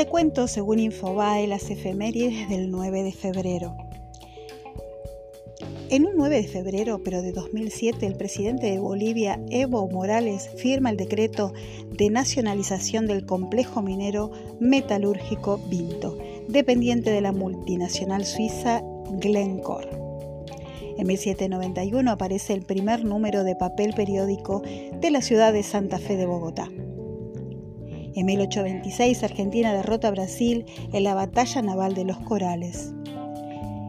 cuento, según Infobae, las efemérides del 9 de febrero. En un 9 de febrero, pero de 2007, el presidente de Bolivia, Evo Morales, firma el decreto de nacionalización del complejo minero metalúrgico Vinto, dependiente de la multinacional suiza Glencore. En 1791 aparece el primer número de papel periódico de la ciudad de Santa Fe de Bogotá. En 1826 Argentina derrota a Brasil en la batalla naval de los Corales.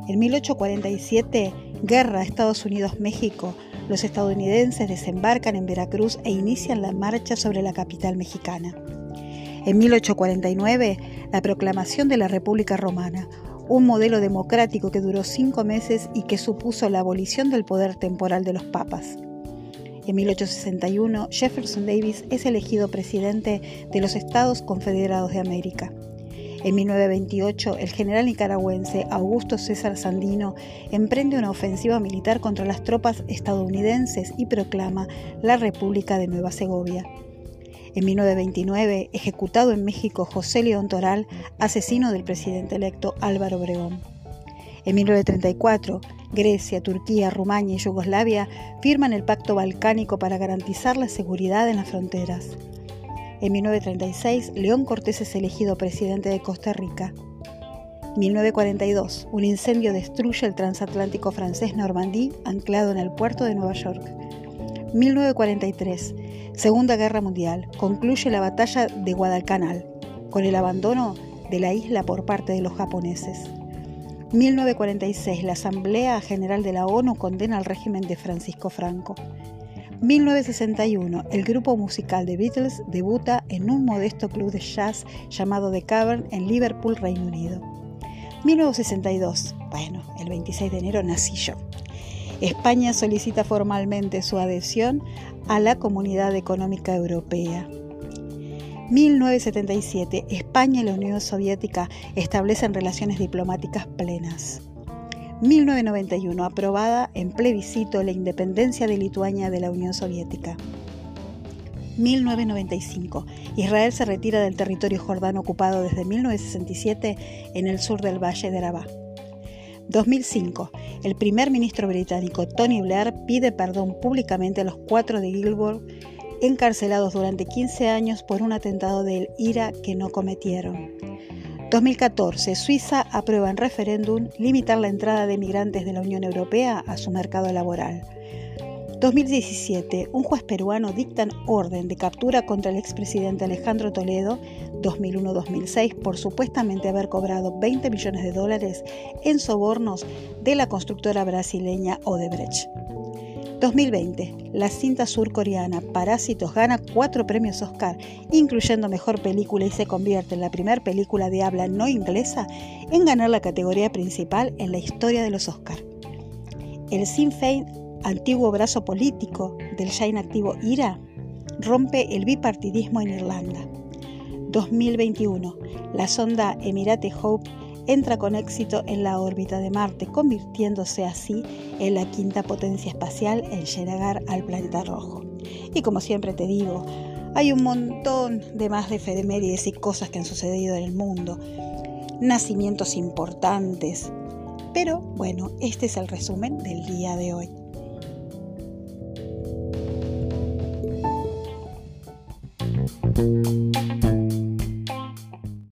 En 1847, guerra Estados Unidos-México, los estadounidenses desembarcan en Veracruz e inician la marcha sobre la capital mexicana. En 1849, la proclamación de la República Romana, un modelo democrático que duró cinco meses y que supuso la abolición del poder temporal de los papas. En 1861, Jefferson Davis es elegido presidente de los Estados Confederados de América. En 1928, el general nicaragüense Augusto César Sandino emprende una ofensiva militar contra las tropas estadounidenses y proclama la República de Nueva Segovia. En 1929, ejecutado en México José León Toral, asesino del presidente electo Álvaro Obregón. En 1934, Grecia, Turquía, Rumania y Yugoslavia firman el Pacto Balcánico para garantizar la seguridad en las fronteras. En 1936, León Cortés es elegido presidente de Costa Rica. 1942, un incendio destruye el transatlántico francés Normandie anclado en el puerto de Nueva York. 1943, Segunda Guerra Mundial, concluye la batalla de Guadalcanal, con el abandono de la isla por parte de los japoneses. 1946, la Asamblea General de la ONU condena al régimen de Francisco Franco. 1961, el grupo musical The Beatles debuta en un modesto club de jazz llamado The Cavern en Liverpool, Reino Unido. 1962, bueno, el 26 de enero nací yo. España solicita formalmente su adhesión a la Comunidad Económica Europea. 1977, España y la Unión Soviética establecen relaciones diplomáticas plenas. 1991, aprobada en plebiscito la independencia de Lituania de la Unión Soviética. 1995, Israel se retira del territorio jordano ocupado desde 1967 en el sur del Valle de Arabá. 2005, el primer ministro británico Tony Blair pide perdón públicamente a los cuatro de Gilbert encarcelados durante 15 años por un atentado del IRA que no cometieron. 2014. Suiza aprueba en referéndum limitar la entrada de migrantes de la Unión Europea a su mercado laboral. 2017. Un juez peruano dicta orden de captura contra el expresidente Alejandro Toledo 2001-2006 por supuestamente haber cobrado 20 millones de dólares en sobornos de la constructora brasileña Odebrecht. 2020, la cinta surcoreana Parásitos gana cuatro premios Oscar, incluyendo Mejor Película y se convierte en la primera película de habla no inglesa en ganar la categoría principal en la historia de los Oscar. El Sinn Féin, antiguo brazo político del ya inactivo IRA, rompe el bipartidismo en Irlanda. 2021, la sonda Emirate Hope entra con éxito en la órbita de Marte, convirtiéndose así en la quinta potencia espacial en llegar al planeta rojo. Y como siempre te digo, hay un montón de más de efemérides y cosas que han sucedido en el mundo, nacimientos importantes. Pero bueno, este es el resumen del día de hoy.